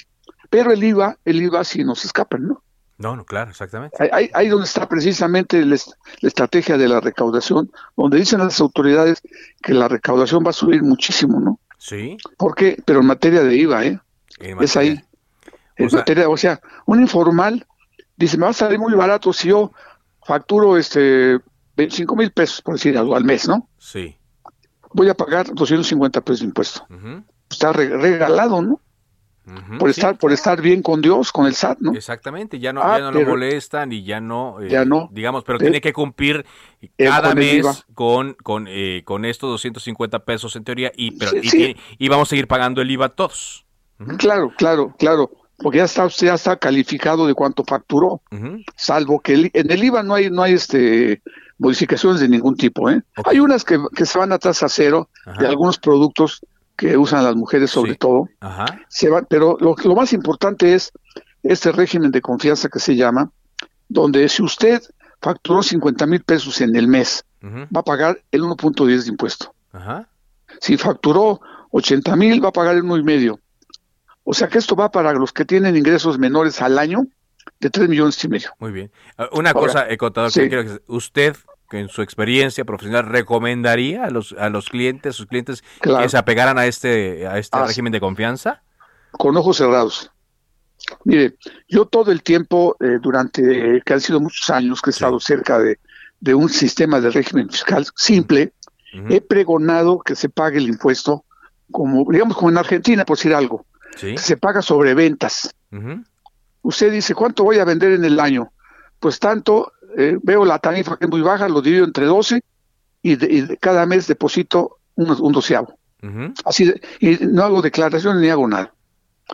Pero el IVA, el IVA sí nos escapan, ¿no? No, no, claro, exactamente. Ahí- Ahí, donde está precisamente la, es- la estrategia de la recaudación, donde dicen las autoridades que la recaudación va a subir muchísimo, ¿no? Sí. ¿Por qué? Pero en materia de IVA, ¿eh? Es ahí. En O sea- materia, o sea, un informal dice, me va a salir muy barato si yo facturo este 25 mil pesos, por decir algo, al mes, ¿no? Sí. Voy a pagar 250 pesos de impuesto. Está re- regalado, ¿no? por sí, estar por estar bien con Dios, con el SAT, ¿no? Exactamente, ya no, Ah, ya no lo molestan y ya no, eh, Ya no. digamos, pero Pero- tiene que cumplir Eh, cada con mes con con eh, con estos 250 pesos en teoría y pero Sí, y, sí. tiene- y vamos a seguir pagando el IVA todos. Claro, claro, claro, porque ya está usted ya está calificado de cuánto facturó, salvo que el- en el IVA no hay no hay este modificaciones de ningún tipo, ¿eh? Hay unas que, que se van a tasa cero de algunos productos que usan las mujeres sobre todo, Ajá. se van, pero lo, lo más importante es este régimen de confianza que se llama, donde si usted facturó 50 mil pesos en el mes, va a pagar el 1.10 de impuesto. Ajá. Si facturó 80 mil, va a pagar el uno y medio. O sea que esto va para los que tienen ingresos menores al año de 3 millones y medio. Muy bien. Ah, Una Ahora, cosa, eh, contador, sí. que quiero que usted que en su experiencia profesional recomendaría a los a los clientes, sus clientes Claro. que se apegaran a este a este régimen de confianza? con ojos cerrados. Mire, yo todo el tiempo, eh, durante, que han sido muchos años que he estado cerca de, de un sistema de régimen fiscal simple, he pregonado que se pague el impuesto como, digamos, como en Argentina, por decir algo, Sí. se paga sobre ventas. Usted dice, ¿cuánto voy a vender en el año? Pues tanto, eh, veo la tarifa que es muy baja, lo divido entre 12 y, de- y de cada mes deposito un, un doceavo. Así, de- y no hago declaraciones ni hago nada.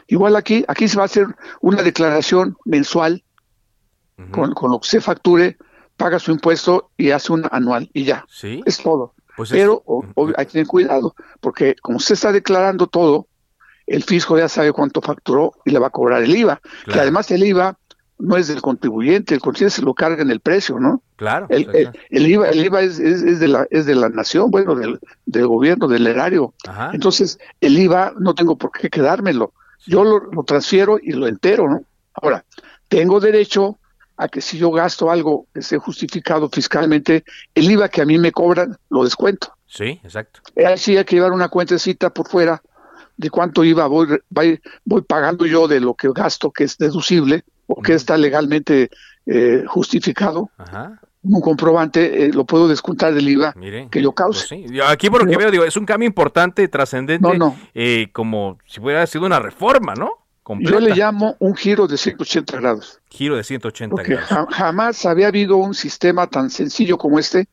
Igual aquí, aquí se va a hacer una declaración mensual con, con lo que se facture, paga su impuesto y hace una anual y ya. Sí. Es todo. Pues es- Pero o- hay que tener cuidado, porque como usted está declarando todo, el fisco ya sabe cuánto facturó y le va a cobrar el IVA. Que además el IVA no es del contribuyente, el contribuyente se lo carga en el precio, ¿no? Claro. El, el- el IVA, el IVA es, es- es de la, es de la nación, bueno, del, del gobierno, del erario. Ajá. Entonces, el IVA no tengo por qué quedármelo. Yo lo, lo transfiero y lo entero, ¿no? Ahora, tengo derecho a que si yo gasto algo que esté justificado fiscalmente, el IVA que a mí me cobran, lo descuento. Sí, exacto. Eh, Ahí sí hay que llevar una cuentecita por fuera de cuánto IVA voy, voy, voy pagando yo de lo que gasto que es deducible o que está legalmente eh, justificado. Ajá. Un comprobante eh, lo puedo descontar del IVA Mire, que yo cause. Pues sí. Yo Aquí por lo que Pero- veo, digo, es un cambio importante, trascendente, No, no. eh, como si hubiera sido una reforma, ¿no? Completa. Yo le llamo un giro de 180 grados. Giro de 180 Porque grados. ja- jamás había habido un sistema tan sencillo como este,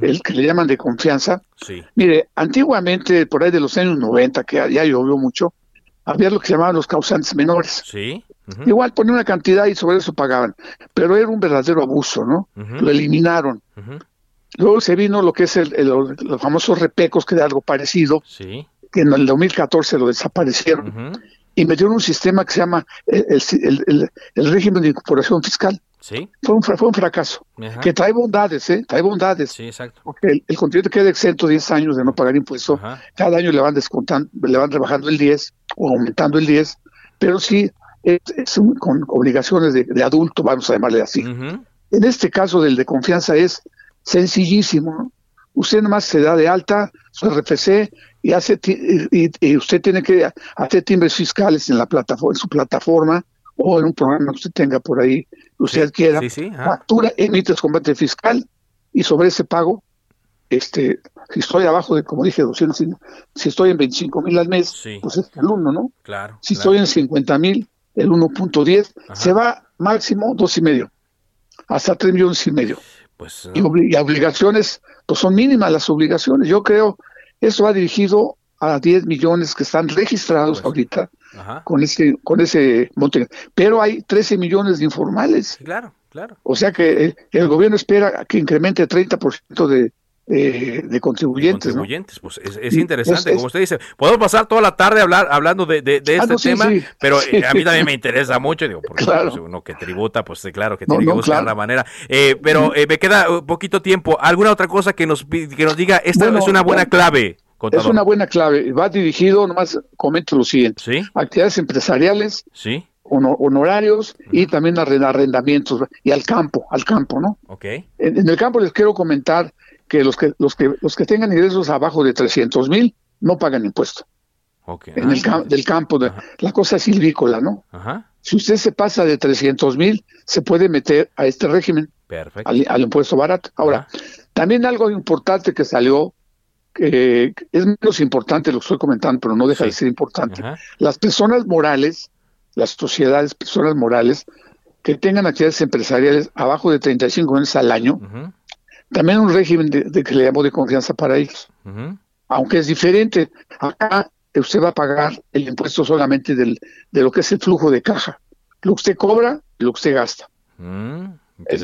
el que le llaman de confianza. Sí. Mire, antiguamente, por ahí de los años 90, que ya llovió mucho, había lo que se llamaban los causantes menores. Sí. Igual ponía una cantidad y sobre eso pagaban, pero era un verdadero abuso, ¿no? Lo eliminaron. Luego se vino lo que es el, el- los famosos repecos, que era algo parecido, Sí. que en el 2014 lo desaparecieron, y metieron un sistema que se llama el, el- el- el régimen de incorporación fiscal. Sí. Fue un, fue un fracaso, Ajá. que trae bondades, ¿eh? Trae bondades. Sí, exacto. Porque el, el contribuyente queda exento 10 años de no pagar impuesto, Ajá. cada año le van descontando, le van rebajando el 10 o aumentando el 10, pero sí es, es un- con obligaciones de, de adulto, vamos a llamarle así. En este caso del de confianza es sencillísimo. ¿no? Usted nomás se da de alta su RFC y hace y, y- usted tiene que hacer timbres fiscales en la plataforma, en su plataforma o en un programa que usted tenga por ahí, usted quiera. Factura, emite su combate fiscal y sobre ese pago, este, si estoy abajo de, como dije, 200, y- si estoy en 25 mil al mes, Sí. pues es el 1, ¿no? Claro. Si claro. estoy en 50 mil, el 1.10, se va máximo dos y medio, hasta 3 millones y medio. Pues, Y, obli- y obligaciones, pues son mínimas las obligaciones. Yo creo, eso va dirigido a 10 millones que están registrados ahorita Pues, Ajá. con ese, con ese monte. Pero hay 13 millones de informales. Claro, claro. O sea que eh, el gobierno espera que incremente 30% de, de, de contribuyentes. ¿no? Contribuyentes, pues es, es interesante, es- es- como usted dice. Podemos pasar toda la tarde hablar, hablando de, de- de Ah, este no, sí, tema, sí. pero Sí. eh, a mí también me interesa mucho, digo, porque Claro. pues, uno que tributa, pues claro que No, tiene que buscar claro. la manera. Eh, pero eh, me queda uh, poquito tiempo. ¿Alguna otra cosa que nos, que nos diga? Esta Bueno, es una buena bueno, Es una buena clave. Va dirigido, nomás comento lo siguiente. Sí, Actividades empresariales, sí, hono- honorarios y también arren- arrendamientos y al campo, al campo, ¿no? En, en el campo les quiero comentar que los que los que los que tengan ingresos abajo de 300 mil no pagan impuesto en el cam- del campo de la cosa silvícola, ¿no? Ajá. Si usted se pasa de 300 mil, se puede meter a este régimen, Perfecto. al, impuesto barato. Ahora, también algo importante que salió, que es menos importante lo que estoy comentando, pero no deja de ser importante. Las personas morales, las sociedades, personas morales, que tengan actividades empresariales abajo de 35 millones al año, también un régimen de, que le llamo de confianza para ellos. Aunque es diferente, acá usted va a pagar el impuesto solamente del, de lo que es el flujo de caja. Lo que usted cobra, lo que usted gasta. Mm, es,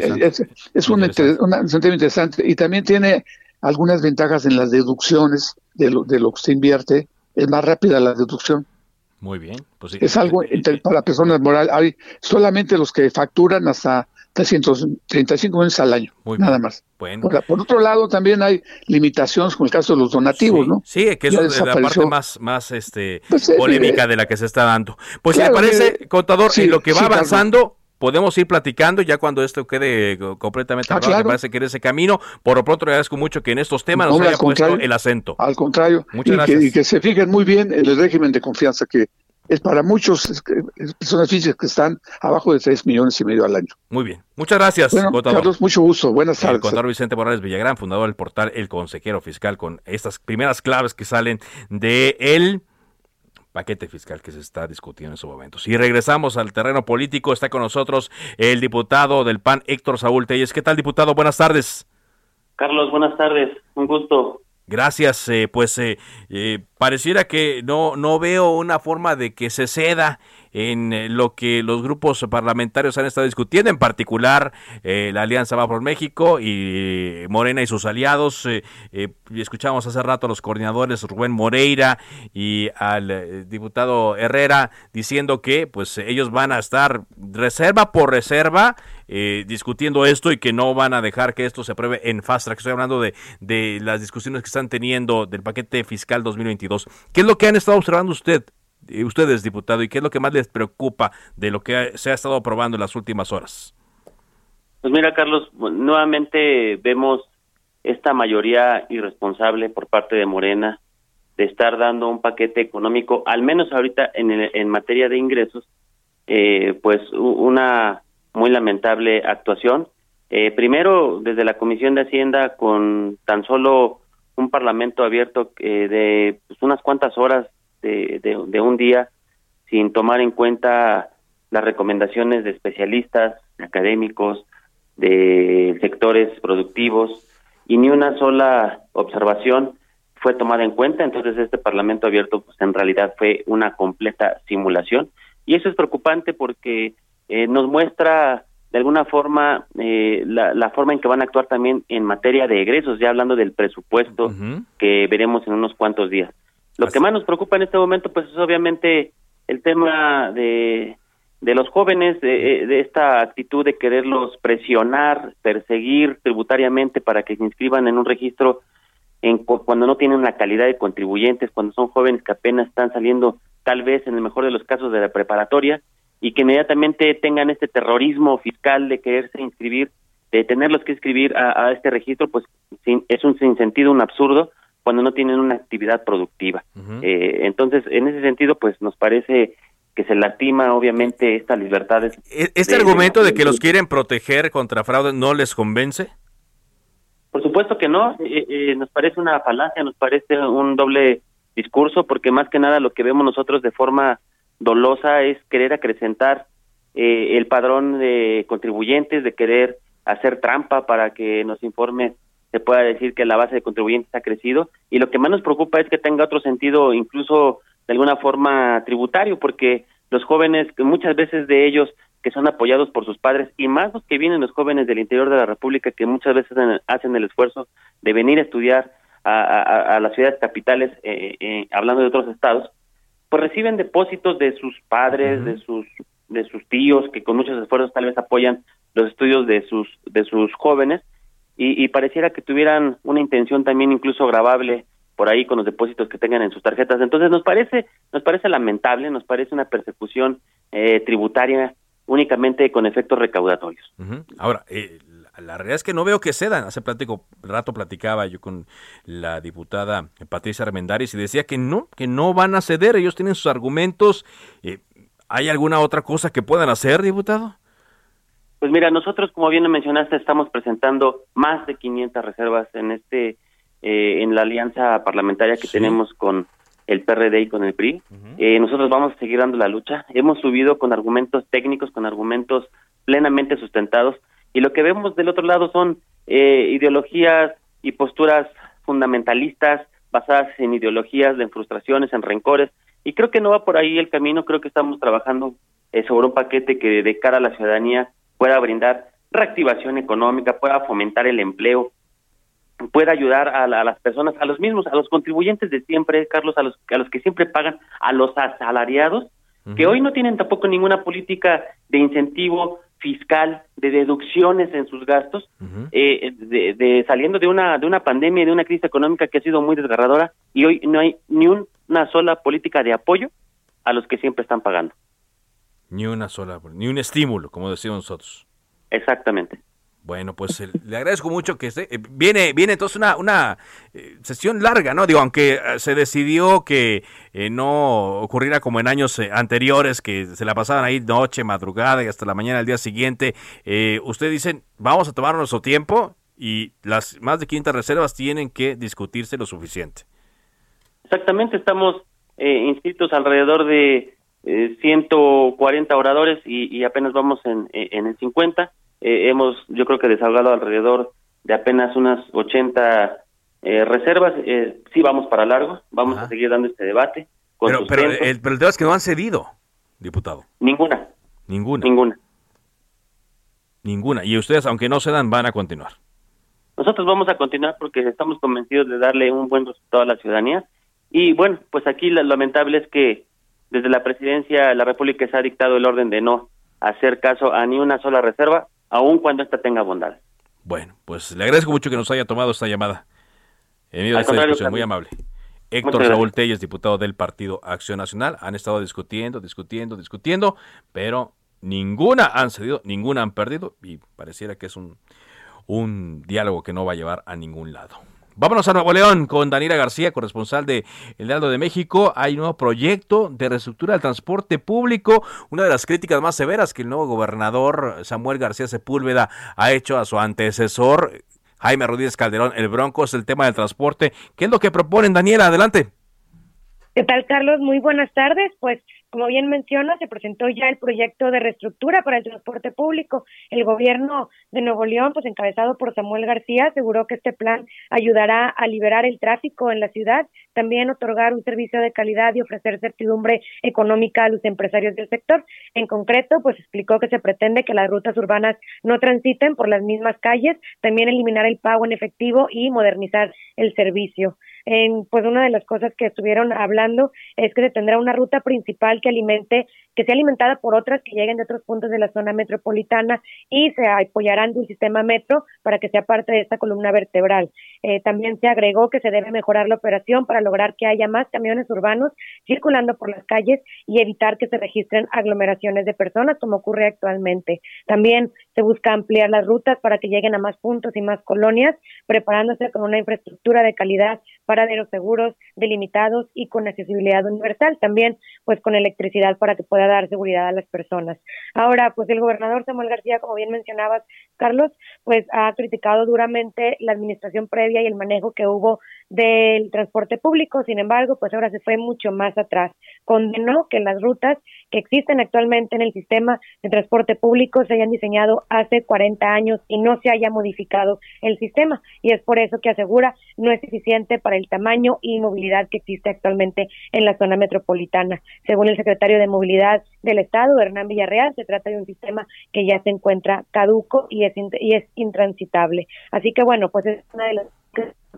es, un, interesante. interesante. Y también tiene algunas ventajas en las deducciones de lo, de lo que usted invierte. Es más rápida la deducción. Muy bien. Pues es algo para personas morales. Hay solamente los que facturan hasta 335 millones al año, nada más. Bueno. Por, otro lado, también hay limitaciones con el caso de los donativos, ¿no? Sí, que es la parte más, más este, pues, eh, polémica de la que se está dando. Pues, si le parece, eh, contador, en lo que va avanzando, podemos ir platicando ya cuando esto quede completamente ah, me parece que en ese camino. Por lo pronto, le agradezco mucho que en estos temas nos haya puesto el acento. Al contrario, Muchas y, gracias. Que, y que se fijen muy bien en el régimen de confianza que es para muchos personas físicas que están abajo de 3 millones y medio al año. Muy bien. Muchas gracias, bueno, Carlos, mucho gusto. Buenas tardes. El contador Vicente Morales Villagrán, fundador del portal El Consejero Fiscal, con estas primeras claves que salen de el paquete fiscal que se está discutiendo en estos momentos. Y regresamos al terreno político. Está con nosotros el diputado del PAN, Héctor Saúl Telles. ¿Qué tal, diputado? Buenas tardes. Carlos, buenas tardes. Un gusto. Gracias, eh, pues eh, eh, pareciera que no, no veo una forma de que se ceda en eh, lo que los grupos parlamentarios han estado discutiendo, en particular eh, la Alianza Va por México y Morena y sus aliados. Eh, escuchamos hace rato a los coordinadores Rubén Moreira y al diputado Herrera diciendo que pues ellos van a estar reserva por reserva discutiendo esto y que no van a dejar que esto se apruebe en fast track. Estoy hablando de, de las discusiones que están teniendo del paquete fiscal 2022. ¿Qué es lo que han estado observando usted ustedes, diputado, y qué es lo que más les preocupa de lo que se ha estado aprobando en las últimas horas? Pues mira, Carlos, nuevamente vemos esta mayoría irresponsable por parte de Morena de estar dando un paquete económico, al menos ahorita en, en materia de ingresos, eh, pues una muy lamentable actuación. Eh, primero, desde la Comisión de Hacienda, con tan solo un parlamento abierto eh, de pues, unas cuantas horas de, un día sin tomar en cuenta las recomendaciones de especialistas, académicos, de sectores productivos y ni una sola observación fue tomada en cuenta, entonces este Parlamento abierto pues en realidad fue una completa simulación. Y eso es preocupante porque eh, nos muestra de alguna forma eh, la, forma en que van a actuar también en materia de egresos, ya hablando del presupuesto que veremos en unos cuantos días. Lo que más nos preocupa en este momento, pues es obviamente el tema de, de los jóvenes, de, de, esta actitud de quererlos presionar, perseguir tributariamente para que se inscriban en un registro en, cuando no tienen la calidad de contribuyentes, cuando son jóvenes que apenas están saliendo, tal vez en el mejor de los casos, de la preparatoria, y que inmediatamente tengan este terrorismo fiscal de quererse inscribir, de tenerlos que inscribir a, a este registro, pues es un sinsentido, un absurdo, cuando no tienen una actividad productiva. eh, entonces, en ese sentido, pues nos parece que se lastima obviamente estas libertades. ¿E-, ¿Este argumento de, que los quieren proteger contra fraude no les convence? Por supuesto que no, eh, eh, nos parece una falacia, nos parece un doble discurso, porque más que nada lo que vemos nosotros de forma dolosa es querer acrecentar eh, el padrón de contribuyentes, de querer hacer trampa para que nos informe se pueda decir que la base de contribuyentes ha crecido. Y lo que más nos preocupa es que tenga otro sentido incluso de alguna forma tributario porque los jóvenes muchas veces de ellos que son apoyados por sus padres y más los que vienen los jóvenes del interior de la República que muchas veces hacen el esfuerzo de venir a estudiar a, las ciudades capitales eh, eh, hablando de otros estados pues reciben depósitos de sus padres de sus de sus tíos que con muchos esfuerzos tal vez apoyan los estudios de sus de sus jóvenes y, pareciera que tuvieran una intención también incluso grabable por ahí con los depósitos que tengan en sus tarjetas. Entonces nos parece nos parece lamentable, nos parece una persecución eh, tributaria únicamente con efectos recaudatorios. Ahora, eh, la realidad es que no veo que cedan. Hace plático, rato platicaba yo con la diputada Patricia Armendáriz y decía que no, que no van a ceder. Ellos tienen sus argumentos. Eh, ¿Hay alguna otra cosa que puedan hacer, diputado? Pues mira, nosotros, como bien mencionaste, estamos presentando más de 500 reservas en este eh, en la alianza parlamentaria que tenemos con el PRD y con el PRI. eh, nosotros vamos a seguir dando la lucha. Hemos subido con argumentos técnicos, con argumentos plenamente sustentados, y lo que vemos del otro lado son eh, ideologías y posturas fundamentalistas basadas en ideologías, en frustraciones, en rencores, y creo que no va por ahí el camino, creo que estamos trabajando eh, sobre un paquete que de cara a la ciudadanía pueda brindar reactivación económica, pueda fomentar el empleo, pueda ayudar a, la- a las personas, a los mismos, a los contribuyentes de siempre, Carlos, a los, a los que siempre pagan, a los asalariados, que hoy no tienen tampoco ninguna política de incentivo fiscal, de deducciones en sus gastos, eh, de, de saliendo de una de una pandemia de una crisis económica que ha sido muy desgarradora y hoy no hay ni un- una sola política de apoyo a los que siempre están pagando. Ni una sola, ni un estímulo, como decíamos nosotros. Exactamente. Bueno, pues eh, le agradezco mucho que esté. eh, viene, viene entonces una, una eh, sesión larga, ¿no? Digo, aunque se decidió que no ocurriera como en años anteriores, que se la pasaban ahí noche, madrugada y hasta la mañana del día siguiente, ustedes dicen, vamos a tomar nuestro tiempo y las más de 500 reservas tienen que discutirse lo suficiente. Exactamente, estamos eh, inscritos alrededor de eh, 140 oradores y, y apenas vamos en, en el 50. Eh, hemos, yo creo que desahogado alrededor de apenas unas 80 eh, reservas. Eh, sí vamos para largo, vamos a seguir dando este debate. Con Pero, el, pero el tema es que no han cedido, diputado. Ninguna, Ninguna. ninguna. Ninguna. Y ustedes, aunque no cedan, van a continuar. Nosotros vamos a continuar porque estamos convencidos de darle un buen resultado a la ciudadanía. Y bueno, pues aquí lo lamentable es que desde la presidencia de la República se ha dictado el orden de no hacer caso a ni una sola reserva, aun cuando ésta tenga bondad. Bueno, pues le agradezco mucho que nos haya tomado esta llamada. En medio de esta discusión, muy amable. Héctor gracias. Telles, diputado del Partido Acción Nacional, han estado discutiendo, discutiendo, discutiendo, pero ninguna han cedido, ninguna han perdido y pareciera que es un, un diálogo que no va a llevar a ningún lado. Vámonos a Nuevo León con Daniela García, corresponsal de El Heraldo de México. Hay un nuevo proyecto de reestructura del transporte público. Una de las críticas más severas que el nuevo gobernador Samuel García Sepúlveda ha hecho a su antecesor, Jaime Rodríguez Calderón, el Bronco, es el tema del transporte. ¿Qué es lo que proponen, Daniela? Adelante. ¿Qué tal, Carlos? Muy buenas tardes. Pues, como bien menciona, se presentó ya el proyecto de reestructura para el transporte público. El gobierno de Nuevo León, pues encabezado por Samuel García, aseguró que este plan ayudará a liberar el tráfico en la ciudad, también otorgar un servicio de calidad y ofrecer certidumbre económica a los empresarios del sector. En concreto, pues explicó que se pretende que las rutas urbanas no transiten por las mismas calles, también eliminar el pago en efectivo y modernizar el servicio. En, pues una de las cosas que estuvieron hablando es que se tendrá una ruta principal que alimente, que sea alimentada por otras que lleguen de otros puntos de la zona metropolitana y se apoyarán de un sistema metro para que sea parte de esta columna vertebral. Eh, también se agregó que se debe mejorar la operación para lograr que haya más camiones urbanos circulando por las calles y evitar que se registren aglomeraciones de personas como ocurre actualmente. También se busca ampliar las rutas para que lleguen a más puntos y más colonias, preparándose con una infraestructura de calidad paraderos seguros, delimitados y con accesibilidad universal, también pues con electricidad para que pueda dar seguridad a las personas. Ahora, pues el gobernador Samuel García, como bien mencionabas, Carlos, pues ha criticado duramente la administración previa y el manejo que hubo del transporte público, sin embargo, pues ahora se fue mucho más atrás. Condenó que las rutas que existen actualmente en el sistema de transporte público se hayan diseñado hace 40 años y no se haya modificado el sistema y es por eso que asegura no es eficiente para el tamaño y movilidad que existe actualmente en la zona metropolitana. Según el secretario de Movilidad del Estado, Hernán Villarreal, se trata de un sistema que ya se encuentra caduco y es, y es intransitable. Así que bueno, pues es una de las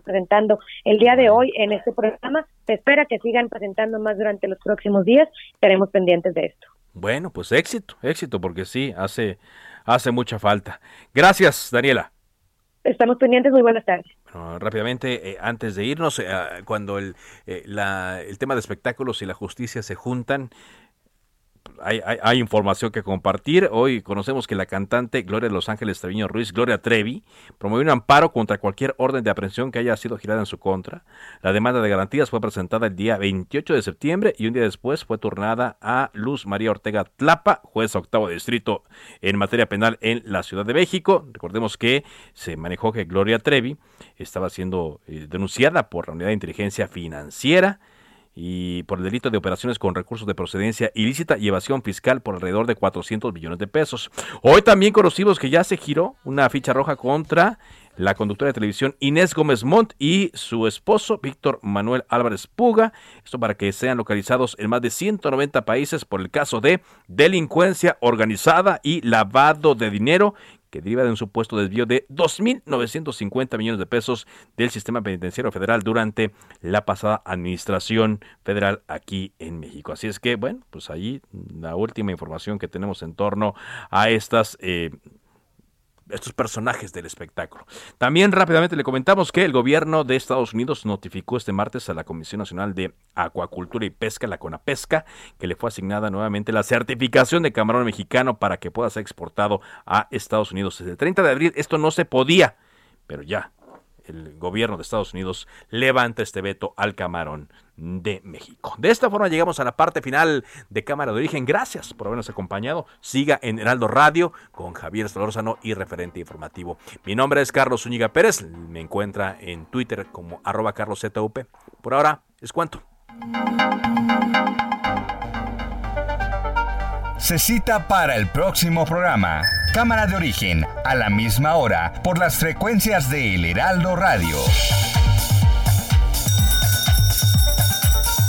presentando el día de hoy en este programa. Se espera que sigan presentando más durante los próximos días. Estaremos pendientes de esto. Bueno, pues éxito, éxito, porque sí, hace, hace mucha falta. Gracias, Daniela. Estamos pendientes. Muy buenas tardes. Bueno, rápidamente, eh, antes de irnos, eh, cuando el, eh, la- el tema de espectáculos y la justicia se juntan, hay, información que compartir. Hoy conocemos que la cantante Gloria de Los Ángeles Treviño Ruiz, Gloria Trevi, promovió un amparo contra cualquier orden de aprehensión que haya sido girada en su contra. La demanda de garantías fue presentada el día 28 de septiembre y un día después fue turnada a Luz María Ortega Tlapa, juez octavo distrito en materia penal en la Ciudad de México. Recordemos que se manejó que Gloria Trevi estaba siendo eh, denunciada por la Unidad de Inteligencia Financiera y por el delito de operaciones con recursos de procedencia ilícita y evasión fiscal por alrededor de 400 millones de pesos. Hoy también conocimos que ya se giró una ficha roja contra la conductora de televisión Inés Gómez Montt y su esposo Víctor Manuel Álvarez Puga. Esto para que sean localizados en más de 190 países por el caso de delincuencia organizada y lavado de dinero que deriva de un supuesto desvío de 2.950 millones de pesos del sistema penitenciario federal durante la pasada administración federal aquí en México. Así es que, bueno, pues ahí la última información que tenemos en torno a estas eh, estos personajes del espectáculo. También rápidamente le comentamos que el gobierno de Estados Unidos notificó este martes a la Comisión Nacional de Acuacultura y Pesca, la CONAPESCA, que le fue asignada nuevamente la certificación de camarón mexicano para que pueda ser exportado a Estados Unidos. Desde el 30 de abril esto no se podía, pero ya el gobierno de Estados Unidos levanta este veto al camarón de México. De esta forma llegamos a la parte final de Cámara de Origen. Gracias por habernos acompañado. Siga en Heraldo Radio con Javier Solórzano y referente informativo. Mi nombre es Carlos Zúñiga Pérez. Me encuentra en Twitter como arroba carloszup. Por ahora, es cuanto. Se cita para el próximo programa. Cámara de origen, a la misma hora, por las frecuencias de El Heraldo Radio.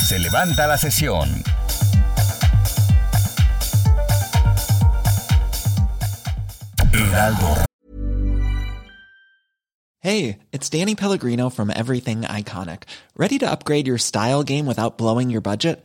Se levanta la sesión. Heraldo. Hey, it's Danny Pellegrino from Everything Iconic. Ready to upgrade your style game without blowing your budget?